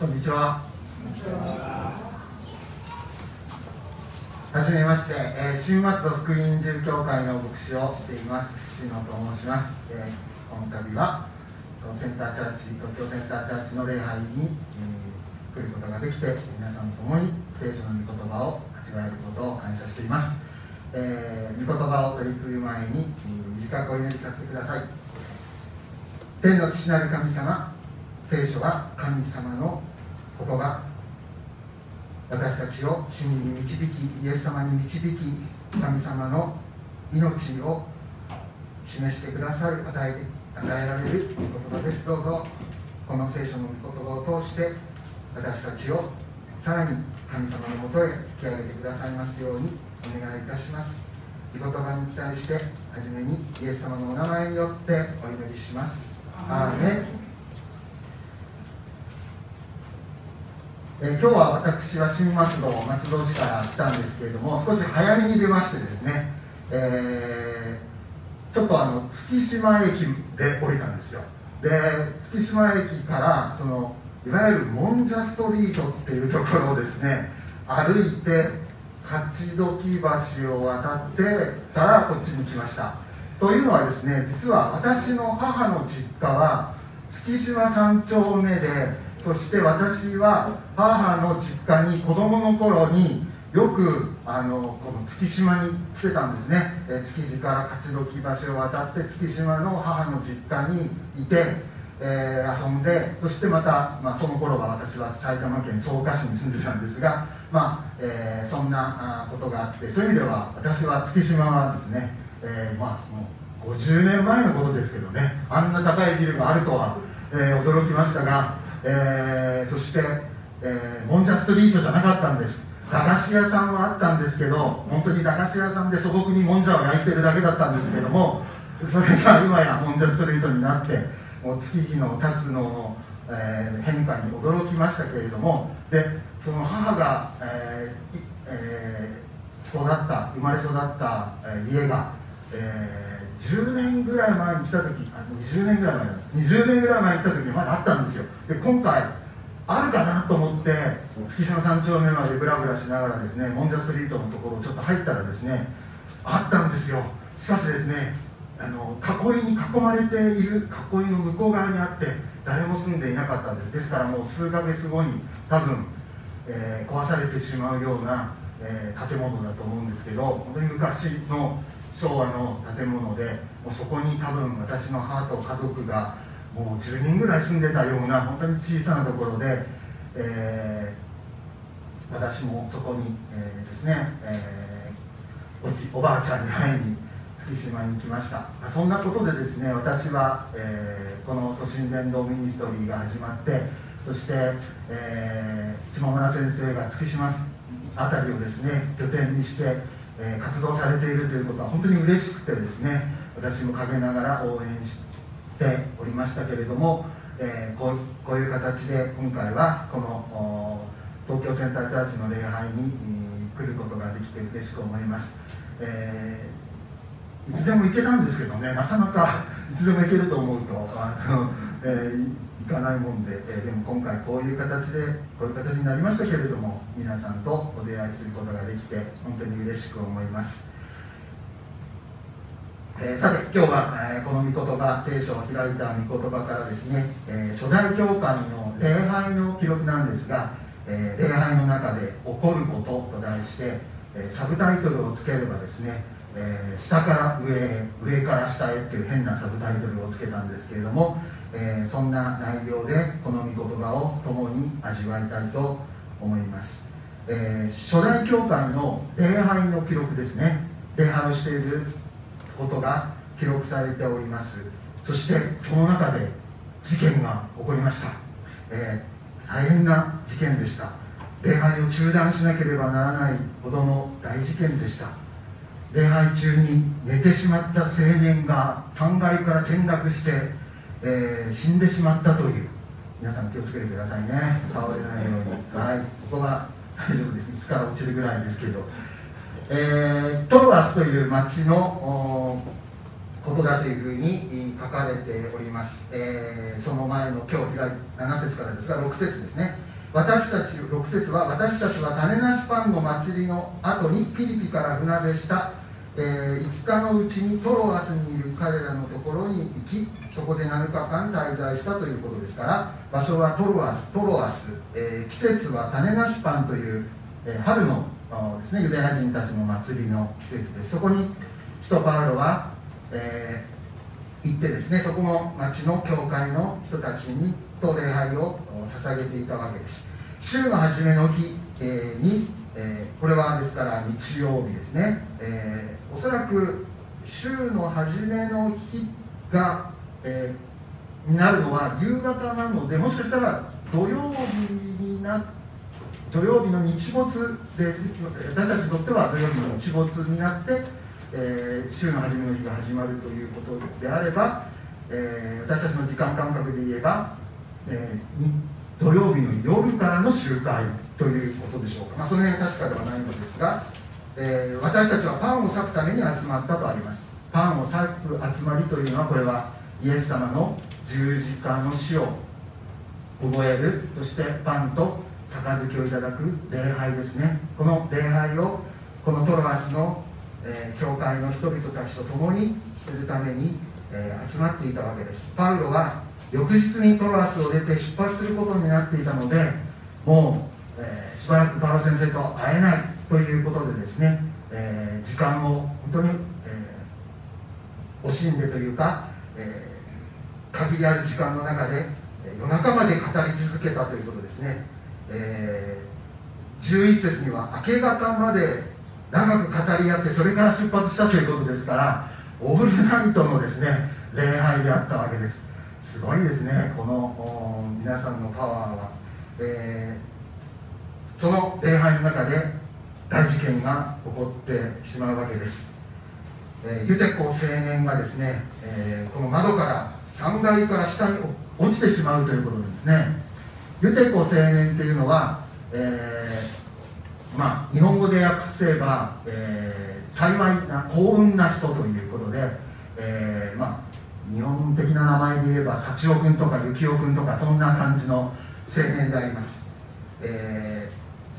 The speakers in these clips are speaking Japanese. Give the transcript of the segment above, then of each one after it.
こんにちは。はじめまして、えー、新松戸福音住教会の牧師をしています。藤野と申します、えー、この度はセンターチャーチ東京センターチャーチの礼拝に、えー、来ることができて皆さんと共に聖書の御言葉を味わえることを感謝しています、えー、御言葉を取り次ぐ前に、えー、短くお祈りさせてください。天の父なる神様聖書は神様の言葉私たちを真理に導きイエス様に導き神様の命を示してくださる与え与えられる言葉です。どうぞこの聖書の御言葉を通して私たちをさらに神様のもとへ引き上げてくださいますようにお願いいたします。御言葉に期待して初めにイエス様のお名前によってお祈りします。アーメン。え今日は私は新松戸松戸市から来たんですけれども少し早めに出ましてですね、えー、ちょっとあの月島駅で降りたんですよ。で月島駅からそのいわゆるもんじゃストリートっていうところをですね歩いて勝どき橋を渡ってからこっちに来ました。というのはですね実は私の母の実家は月島三丁目でそして私は母の実家に子供の頃によくあのこの月島に来てたんですね、え築地から勝どき橋を渡って月島の母の実家にいて、えー、遊んでそしてまた、まあ、その頃は私は埼玉県草加市に住んでたんですが、まあえー、そんなことがあってそういう意味では私は月島はですね、えー、まあその50年前のことですけどねあんな高いビルがあるとは、え驚きましたがえー、そして、えー、もんじゃストリートじゃなかったんです。駄菓子屋さんはあったんですけど本当に駄菓子屋さんで素朴にもんじゃを焼いてるだけだったんですけどもそれが今やもんじゃストリートになってもう月日の経つのの、えー、変化に驚きましたけれどもでその母が、えーえー、育った生まれ育った、え家が、えー10年ぐらい前に来た時あ20年ぐらい前20年ぐらい前に来た時にまだあったんですよ。で今回あるかなと思って月島三丁目までブラブラしながらですねもんじゃストリートのところをちょっと入ったらですねあったんですよ。しかしですねあの囲いに囲まれている囲いの向こう側にあって誰も住んでいなかったんです。ですからもう数ヶ月後に多分、えー、壊されてしまうような、えー、建物だと思うんですけど本当に昔の昭和の建物でもうそこに多分私の母と家族がもう10人ぐらい住んでたような本当に小さなところで、えー、私もそこに、えー、ですね、えー、おじおばあちゃんに会いに月島に来ました。そんなことでですね私は、えー、この都心伝道ミニストリーが始まってそして、えー、島村先生が月島辺りをですね拠点にしてえ、活動されているということは本当に嬉しくてですね私も陰ながら応援しておりましたけれども、えー、こうこういう形で今回はこの東京センターチャーチの礼拝に、来ることができて嬉しく思います、えー、いつでも行けたんですけどねなかなか いつでも行けると思うとあの、えーかないもんで、え、でも今回こういう形でこういう形になりましたけれども皆さんとお出会いすることができて本当に嬉しく思います、えー、さて今日は、えー、この御言葉聖書を開いた御言葉からですね、え初代教会の礼拝の記録なんですが、え礼拝の中で起こることと題して、えサブタイトルをつければですねえ、下から上へ上から下へっていう変なサブタイトルをつけたんですけれども、えー、そんな内容でこの御言葉を共に味わいたいと思います、えー、初代教会の礼拝の記録ですね。礼拝をしていることが記録されております。そしてその中で事件が起こりました、えー、大変な事件でした。礼拝を中断しなければならないほどの大事件でした。礼拝中に寝てしまった青年が3階から転落してえー、死んでしまったという。皆さん気をつけてくださいね。倒れないように。はい。ここは大丈夫です。椅子から落ちるぐらいですけど、えー、トロアスという町のことだというふうに書かれております、えー、その前の今日開い7節からですが6節ですね。私たち6節は私たちは種なしパンの祭りの後にピリピから船出したえー、5日のうちにトロアスにいる彼らのところに行きそこで7日間滞在したということですから場所はトロアストロアス、えー、季節は種なしパンという、えー、春のですねユダヤ人たちの祭りの季節です。そこに使徒パウロは、え行ってですねそこの町の教会の人たちにと礼拝を捧げていたわけです。週の初めの日、えに、えこれはですから日曜日ですね、えおそらく週の初めの日が、えー、になるのは夕方なのでもしかしたら土曜日にな土曜日の日没で私たちにとっては土曜日の日没になって、えー、週の初めの日が始まるということであれば、えー、私たちの時間感覚で言えば、えー、土曜日の夜からの集会ということでしょうか、まあ、その辺は確かではないのですがえー、私たちはパンを裂くために集まったとあります。パンを裂く集まりというのはこれはイエス様の十字架の死を覚えるそしてパンと杯をいただく礼拝ですね。この礼拝をこのトロアスの、えー、教会の人々たちと共にするために、えー、集まっていたわけです。パウロは翌日にトロアスを出て出発することになっていたのでもう、えー、しばらくパウロ先生と会えないということでですね、えー、時間を本当に、えー、惜しんでというか、え、限りある時間の中で夜中まで語り続けたということですね、え、11節には明け方まで長く語り合ってそれから出発したということですからオールナイトのですね礼拝であったわけです。すごいですね。この皆さんのパワーは、えー、その礼拝の中で大事件が起こってしまうわけです、えー、ユテコ青年がですね、えー、この窓から3階から下に落ちてしまうということですね。ユテコ青年っていうのは、えー、まあ、日本語で訳せば、え、幸いな幸運な人ということで、え、まあ、日本的な名前で言えば幸男君とか幸男君とかそんな感じの青年であります、えー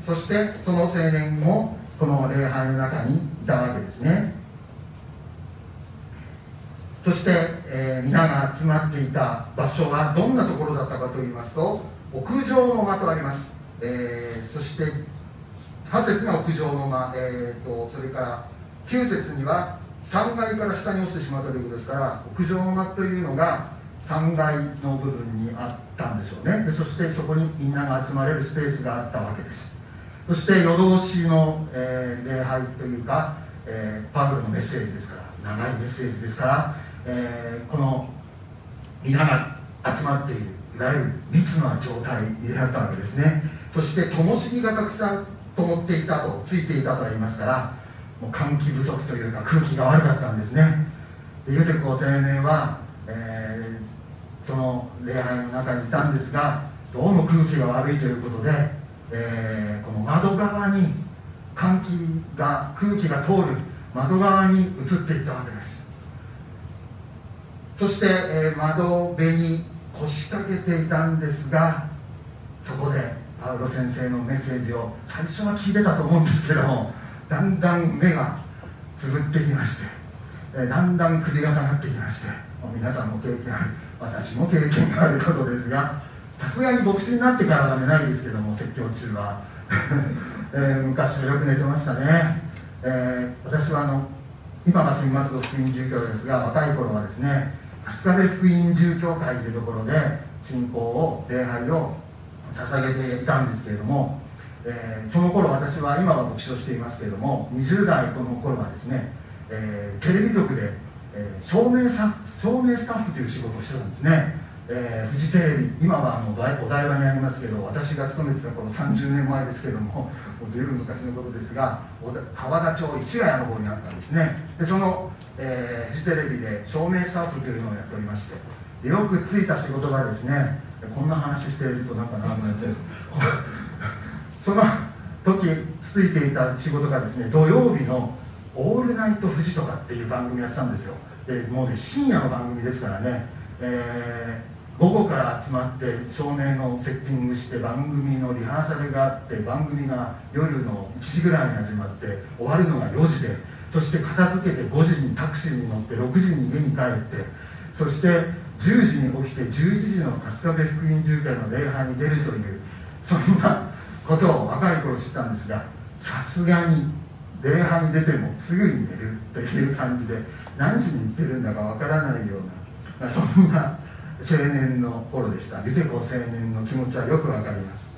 そしてその青年もこの礼拝の中にいたわけですね。そして、えー、皆が集まっていた場所はどんなところだったかといいますと屋上の間とあります、えー、そして8節が屋上の間、えーと、それから9節には3階から下に落ちてしまったということですから屋上間というのが3階の部分にあったんでしょうね。でそしてそこにみんなが集まれるスペースがあったわけです。そして夜通しの、えー、礼拝というか、えー、パウロのメッセージですから長いメッセージですから、えー、この皆が集まっているいわゆる密な状態であったわけですね。そして灯火がたくさん灯っていたとついていたとありますからもう換気不足というか空気が悪かったんですね。でユテコ青年は、えー、その礼拝の中にいたんですがどうも空気が悪いということでえー、この窓側に換気が空気が通る窓側に移っていったわけです。そして、えー、窓辺に腰掛けていたんですがそこでパウロ先生のメッセージを最初は聞いてたと思うんですけどもだんだん目がつぶってきまして、だんだん首が下がってきまして皆さんも経験ある私も経験があることですがさすがに牧師になってからは寝ないですけども説教中は、えー、昔はよく寝てましたね、えー、私はあの今は新松戸福音住教ですが若い頃はですね春日部福音住教会というところで信仰を礼拝を捧げていたんですけれども、えー、その頃私は今は牧師をしていますけれども20代この頃はですね、えー、テレビ局で、えー、照明さ照明スタッフという仕事をしてたんですね。えー、フジテレビ今はあのお台場にありますけど私が勤めてた頃30年前ですけどももう随分昔のことですが川田町市ヶ谷の方にあったんですね。でその、えー、フジテレビで照明スタッフというのをやっておりましてよくついた仕事がですねこんな話しているとなんか長くなっちゃうんです。その時ついていた仕事がですね土曜日の「オールナイトフジ」とかっていう番組やってたんですよ。でもうね深夜の番組ですからね。えー午後から集まって照明のセッティングして番組のリハーサルがあって番組が夜の1時ぐらいに始まって終わるのが4時でそして片付けて5時にタクシーに乗って6時に家に帰ってそして10時に起きて11時の春日部福音住会の礼拝に出るというそんなことを若い頃知ったんですがさすがに礼拝に出てもすぐに寝るという感じで何時に行ってるんだかわからないようなそんな青年の頃でした。ゆて子青年の気持ちはよくわかります。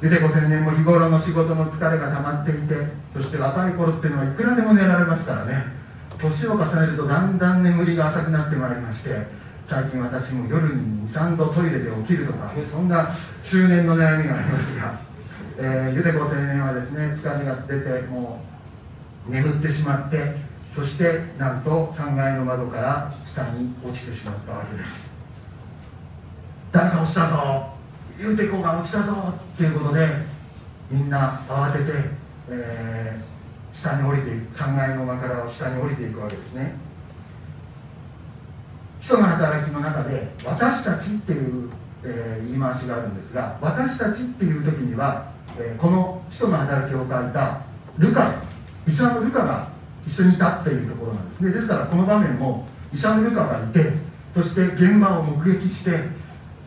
ゆて子青年も日頃の仕事の疲れが溜まっていてそして若い頃っていうのはいくらでも寝られますからね。年を重ねるとだんだん眠りが浅くなってまいりまして最近私も夜に23度トイレで起きるとかそんな中年の悩みがありますが、えー、ゆで子青年はですね疲れが出てもう眠ってしまってそしてなんと3階の窓から下に落ちてしまったわけです。誰か落ちたぞゆうてこが落ちたぞっていうことでみんな慌てて、えー、下に降りていく3階の間から下に降りていくわけですね。人の働きの中で「私たち」っていう、えー、言い回しがあるんですが私たちっていう時には、えー、この人の働きを書いたルカ医者のルカが一緒にいたっていうところなんですね。ですからこの場面も医者のルカがいてそして現場を目撃して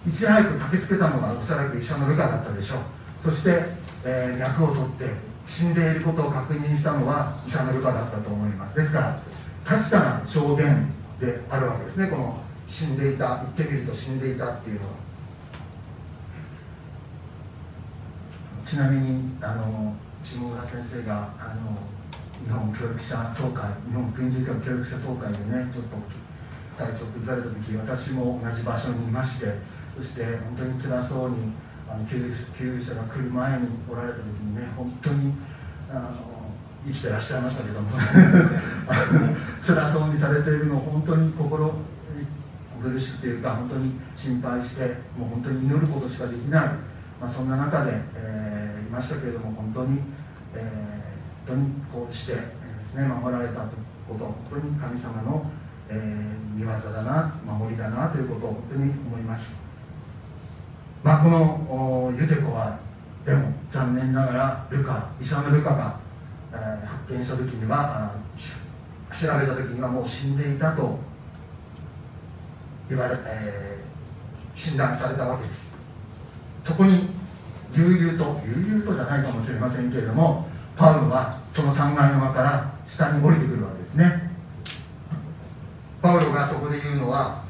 いち早く駆けつけたのがおそらく医者のルカだったでしょう。そして、えー、脈を取って死んでいることを確認したのは医者のルカだったと思います。ですから確かな証言であるわけですね。この死んでいた言ってみると死んでいたっていうのは。ちなみにあの下村先生があの日本教育者総会日本福音儒教教育者総会でねちょっと体調崩された時私も同じ場所にいましてそして本当に辛そうにあの救急車が来る前におられた時にね本当に生きてらっしゃいましたけども 辛そうにされているのを本当に心苦しくというか本当に心配してもう本当に祈ることしかできない、まあ、そんな中で、えー、いましたけれども本当に、えー、本当にこうして、えー、ですね守られたこと本当に神様の、えー、見業だな守りだなということを本当に思います。まあ、このユテコはでも残念ながらルカ医者のルカが、え、発見した時には調べた時にはもう死んでいたと言われ、えー、診断されたわけです。そこに悠々と悠々とじゃないかもしれませんけれどもパウロはその3階の間から下に降りてくるわけですね。パウロがそこで言うのは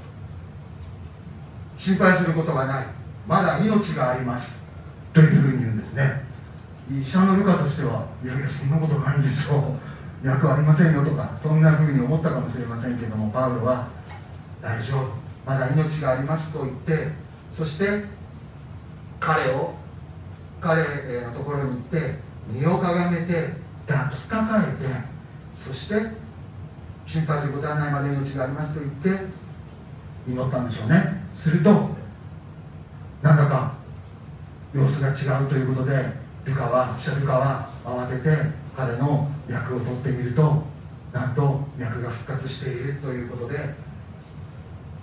心配することはない。まだ命があります。というふうに言うんですね。医者のルカとしてはいやいやそんなことないでしょう。脈ありませんよとかそんなふうに思ったかもしれませんけどもパウロは大丈夫。まだ命がありますと言ってそして彼を彼のところに行って身をかがめて抱きかかえてそして心配することはないまで命がありますと言って祈ったんでしょうね。するとなんだか様子が違うということでルカは記者ルカは慌てて彼の脈を取ってみるとなんと脈が復活しているということで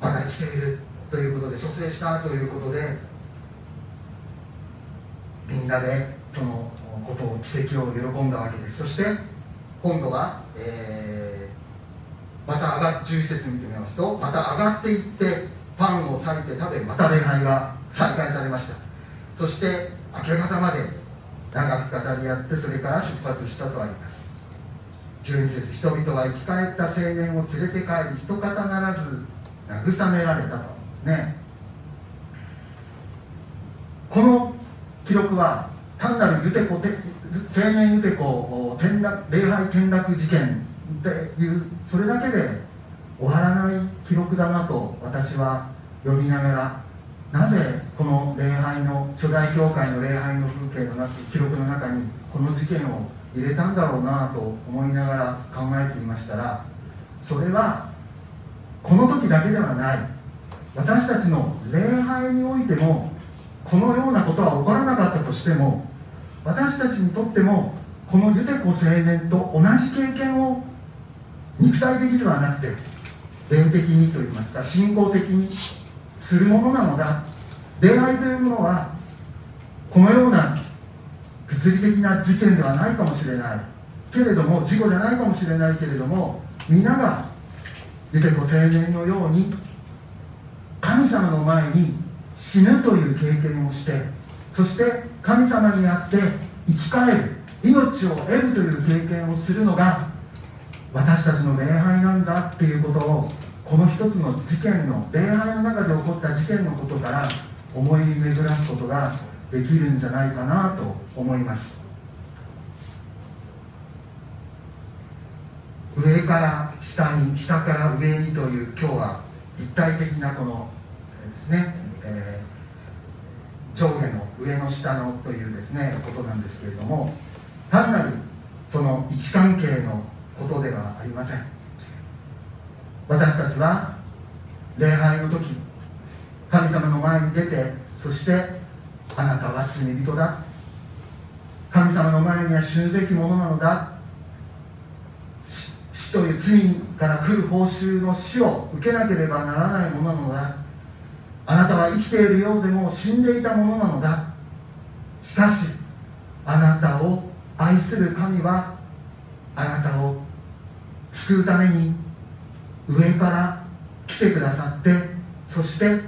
まだ生きているということで蘇生したということでみんなでそのことを奇跡を喜んだわけです。そして今度は、えー、また上がっ11節見てみますとまた上がっていってパンを裂いて食べまた礼拝が再開されました。そして明け方まで長く語り合ってそれから出発したとあります。12節人々は生き返った青年を連れて帰り一方ならず慰められたと。ね。この記録は単なるユテコ青年ユテコ転落礼拝転落事件っていうそれだけで終わらない記録だなと私は読みながらなぜこの礼拝の初代教会の礼拝の風景の中記録の中にこの事件を入れたんだろうなと思いながら考えていましたらそれはこの時だけではない。私たちの礼拝においてもこのようなことは起こらなかったとしても私たちにとってもこのユテコ青年と同じ経験を肉体的ではなくて霊的にといいますか信仰的にするものなのだ。礼拝というものはこのような物理的な事件ではないかもしれない。けれども事故じゃないかもしれないけれども皆がユテコ青年のように神様の前に死ぬという経験をしてそして神様にあって生き返る命を得るという経験をするのが私たちの礼拝なんだっていうことをこの一つの事件の礼拝の中で起こった事件のことから思い巡らすことができるんじゃないかなと思います。上から下に下から上にという今日は一体的なこのですね、えー、上下の上の下のというですねことなんですけれども単なるその位置関係のことではありません。私たちは礼拝の時神様の前に出てそしてあなたは罪人だ。神様の前には死ぬべきものなのだ。死という罪から来る報酬の死を受けなければならないものなのだ。あなたは生きているようでも死んでいたものなのだ。しかしあなたを愛する神はあなたを救うために上から来てくださってそして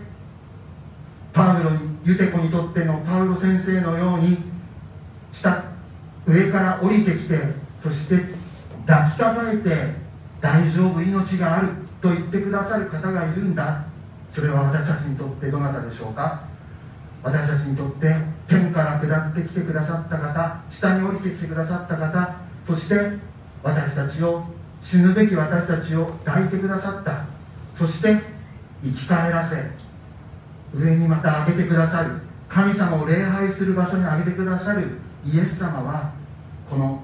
パウロにユテコにとってのパウロ先生のように下上から降りてきてそして抱きかかえて大丈夫命があると言ってくださる方がいるんだ。それは私たちにとってどなたでしょうか？私たちにとって天から下ってきてくださった方下に降りてきてくださった方そして私たちを死ぬべき私たちを抱いてくださった。そして生き返らせ。上にまた上げてくださる。神様を礼拝する場所に上げてくださる。イエス様はこの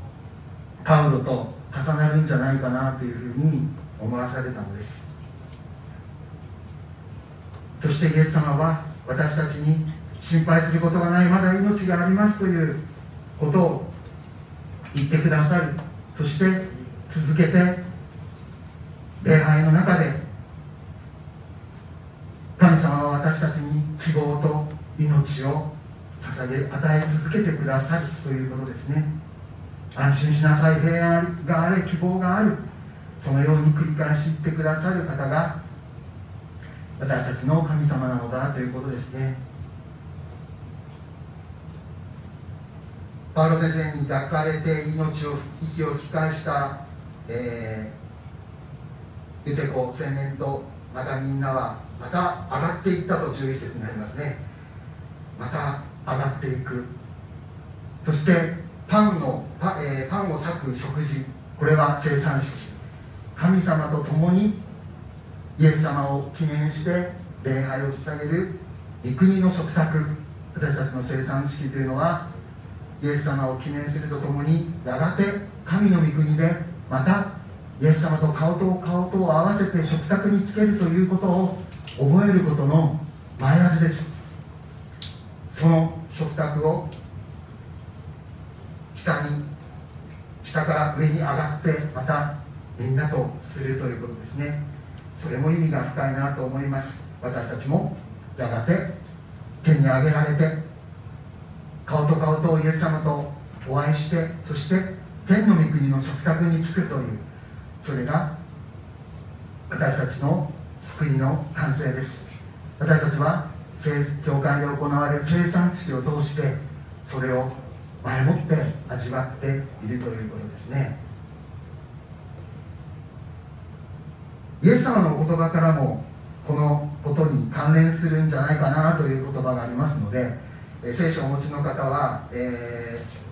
パウロと重なるんじゃないかなというふうに思わされたのです。そしてイエス様は私たちに心配することがないまだ命がありますということを言ってくださる。そして続けて礼拝の中で神様は私たちに希望と命を捧げ与え続けてくださるということですね。安心しなさい。平安があれ希望がある。そのように繰り返し言ってくださる方が私たちの神様なのだということですね。パウロ先生に抱かれて命を息を吹き返した、えー、ユテコ青年とまたみんなはまた上がっていったと11節になりますね。また上がっていく。そしてパンのパ,、えー、パンを裂く食事。これは生産式。神様と共にイエス様を記念して礼拝を捧げる御国の食卓。私たちの生産式というのはイエス様を記念するとともにやがて神の御国でまたイエス様と顔と顔とを合わせて食卓につけるということを覚えることの前味です。その食卓を下に下から上に上がってまたみんなとするということですね。それも意味が深いなと思います。私たちもやがて天に上げられて顔と顔とイエス様とお会いしてそして天の御国の食卓に着くというそれが私たちの救いの完成です。私たちは教会で行われる生産式を通してそれを前もって味わっているということですね。イエス様のお言葉からもこのことに関連するんじゃないかなという言葉がありますので聖書をお持ちの方は、えー、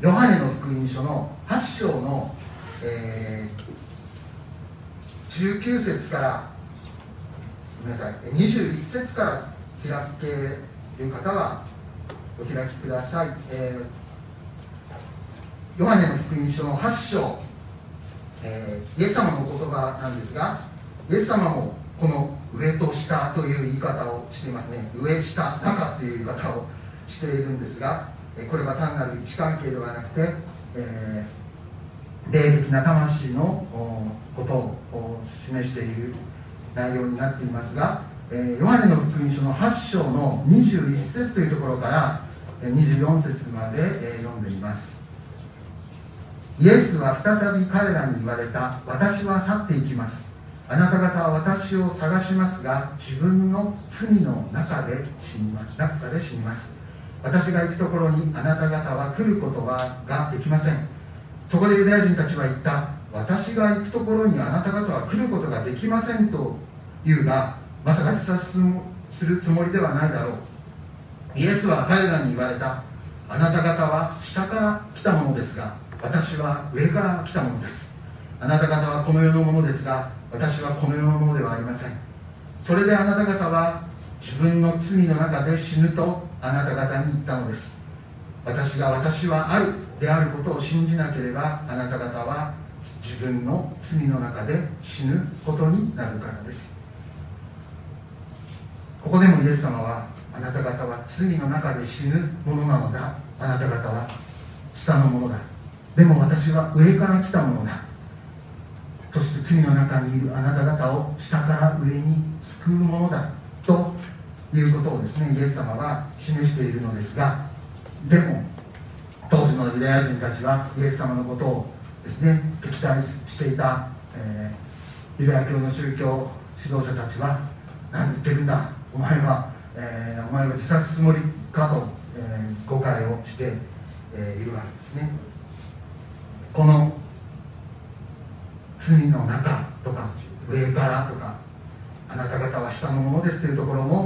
ヨハネの福音書の8章の、えー、19節からごめんなさい21節から開ける方はお開きください、えー、ヨハネの福音書の8章、えー、イエス様の言葉なんですがイエス様もこの上と下という言い方をしていますね。上下中っていう言い方をしているんですがこれは単なる位置関係ではなくて、えー、霊的な魂のことを示している内容になっていますがえー、ヨハネの福音書の8章の21節というところから24節まで、え、読んでいます。イエスは再び彼らに言われた。私は去っていきます。あなた方は私を探しますが自分の罪の中で死にます。中で死にます。私が行くところにあなた方は来ることはができません。そこでユダヤ人たちは言った。私が行くところにあなた方は来ることができませんというがまさか自殺するつもりではないだろう。イエスは彼らに言われた。あなた方は下から来たものですが私は上から来たものです。あなた方はこの世のものですが私はこの世のものではありません。それであなた方は自分の罪の中で死ぬとあなた方に言ったのです。私が私はあるであることを信じなければあなた方は自分の罪の中で死ぬことになるからです。ここでもイエス様はあなた方は罪の中で死ぬものなのだ。あなた方は下のものだ。でも私は上から来たものだ。そして罪の中にいるあなた方を下から上に救うものだ。いうことをですねイエス様は示しているのですがでも当時のユダヤ人たちはイエス様のことをですね敵対していた、えー、ユダヤ教の宗教指導者たちは何言ってるんだお前は、えー、お前は自殺つもりかと、えー、誤解をして、えー、いるわけですね。この罪の中とか上からとかあなた方は下のものですというところも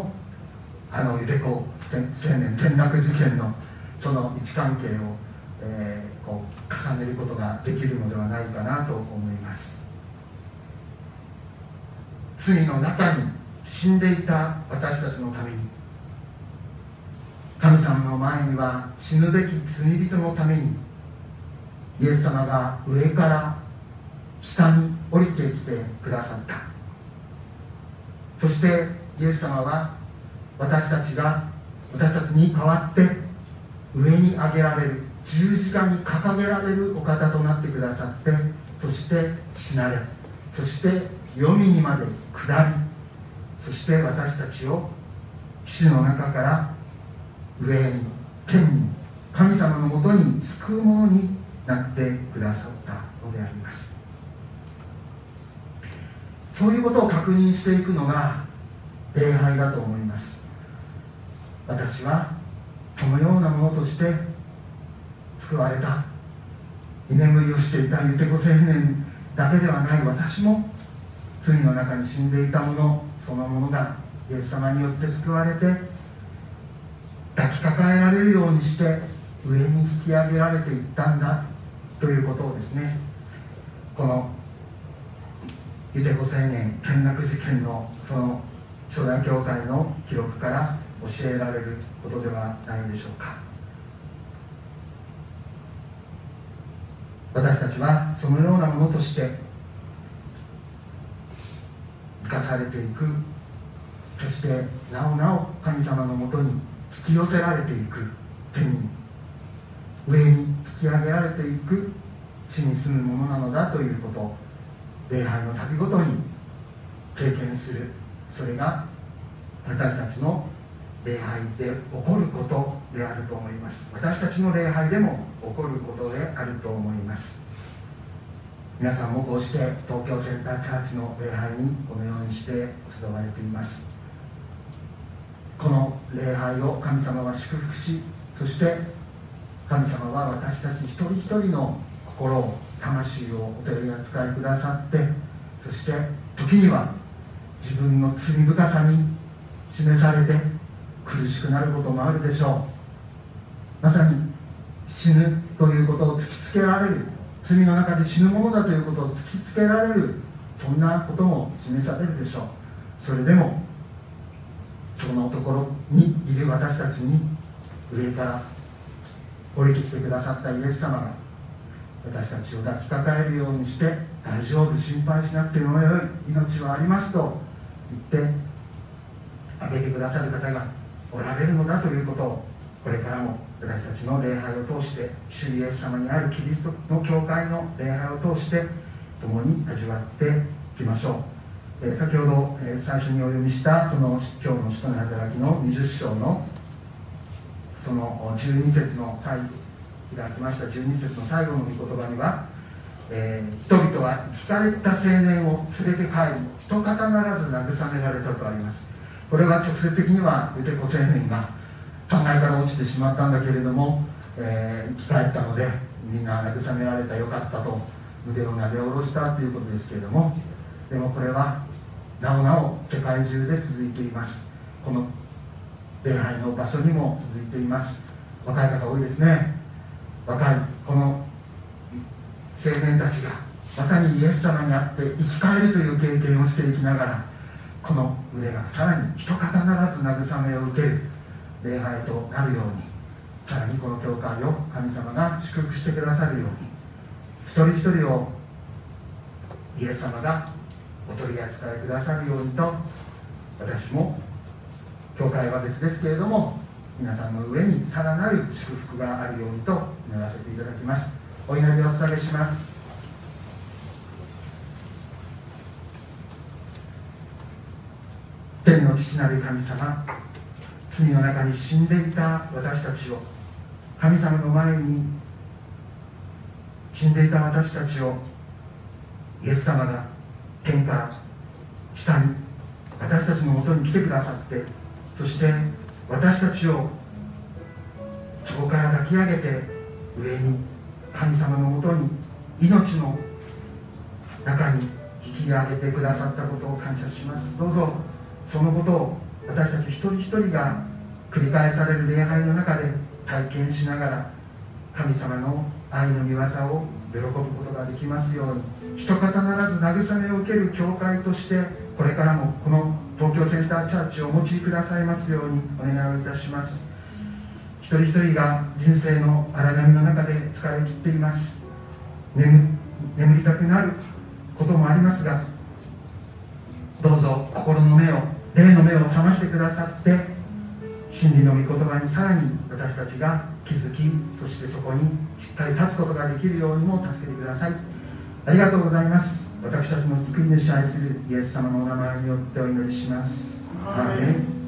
年転落事件のその位置関係を、えー、こう重ねることができるのではないかなと思います。罪の中に死んでいた私たちのために神様の前には死ぬべき罪人のためにイエス様が上から下に降りてきてくださった。そしてイエス様は私たちが私たちに代わって上に上げられる十字架に掲げられるお方となってくださってそして死なれそして黄泉にまで下りそして私たちを死の中から上に天に神様のもとに救うものになってくださったのであります。そういうことを確認していくのが礼拝だと思います。私はそのようなものとして救われた。居眠りをしていたゆて子青年だけではない私も罪の中に死んでいたものそのものがイエス様によって救われて抱きかかえられるようにして上に引き上げられていったんだということをですねこのゆて子青年見学事件のその初代教会の記録から教えられることではないでしょうか。私たちはそのようなものとして生かされていく。そしてなおなお神様のもとに引き寄せられていく。天に上に引き上げられていく。地に住むものなのだということ。礼拝の旅ごとに経験する。それが私たちの礼拝で起こることであると思います。私たちの礼拝でも起こることであると思います。皆さんもこうして東京センターチャーチの礼拝にこのようにして集われています。この礼拝を神様は祝福しそして神様は私たち一人一人の心を魂をお手り扱いくださってそして時には自分の罪深さに示されて苦しくなることもあるでしょう。まさに死ぬということを突きつけられる。罪の中で死ぬものだということを突きつけられる。そんなことも示されるでしょう。それでもそのところにいる私たちに上から降りてきてくださったイエス様が私たちを抱きかかえるようにして大丈夫心配しなくてもよい命はありますと言ってあげてくださる方がおられるのだということをこれからも私たちの礼拝を通して主イエス様にあるキリストの教会の礼拝を通して共に味わっていきましょう。えー、先ほど、えー、最初にお読みしたその今日の使徒の働きの20章のその12節の最後開きました12節の最後の御言葉には、えー、人々は生き返った青年を連れて帰り一方ならず慰められたとあります。これは直接的にはウテコ青年が3階から落ちてしまったんだけれども、えー、生き返ったのでみんな慰められたよかったと腕をなで下ろしたということですけれどもでもこれはなおなお世界中で続いています。この礼拝の場所にも続いています。若い方多いですね。若いこの青年たちがまさにイエス様にあって生き返るという経験をしていきながらこの腕がさらに一方ならず慰めを受ける。礼拝となるようにさらにこの教会を神様が祝福してくださるように一人一人をイエス様がお取り扱いくださるようにと私も教会は別ですけれども皆さんの上にさらなる祝福があるようにと祈らせていただきます。お祈りをお捧げします天の父なる神様罪の中に死んでいた私たちを神様の前に死んでいた私たちをイエス様が天から下に私たちのもとに来てくださってそして私たちをそこから抱き上げて上に神様のもとに命の中に引き上げてくださったことを感謝します。どうぞ。そのことを私たち一人一人が繰り返される礼拝の中で体験しながら神様の愛の御業を喜ぶことができますように一方ならず慰めを受ける教会としてこれからもこの東京センターチャーチをお持ちくださいますようにお願いをいたします。一人一人が人生の荒波の中で疲れ切っています。眠りたくなることもありますがどうぞ心の目を霊の目を覚ましてくださって真理の御言葉にさらに私たちが気づきそしてそこにしっかり立つことができるようにも助けてください。ありがとうございます。私たちの救い主愛するイエス様のお名前によってお祈りします。アーメン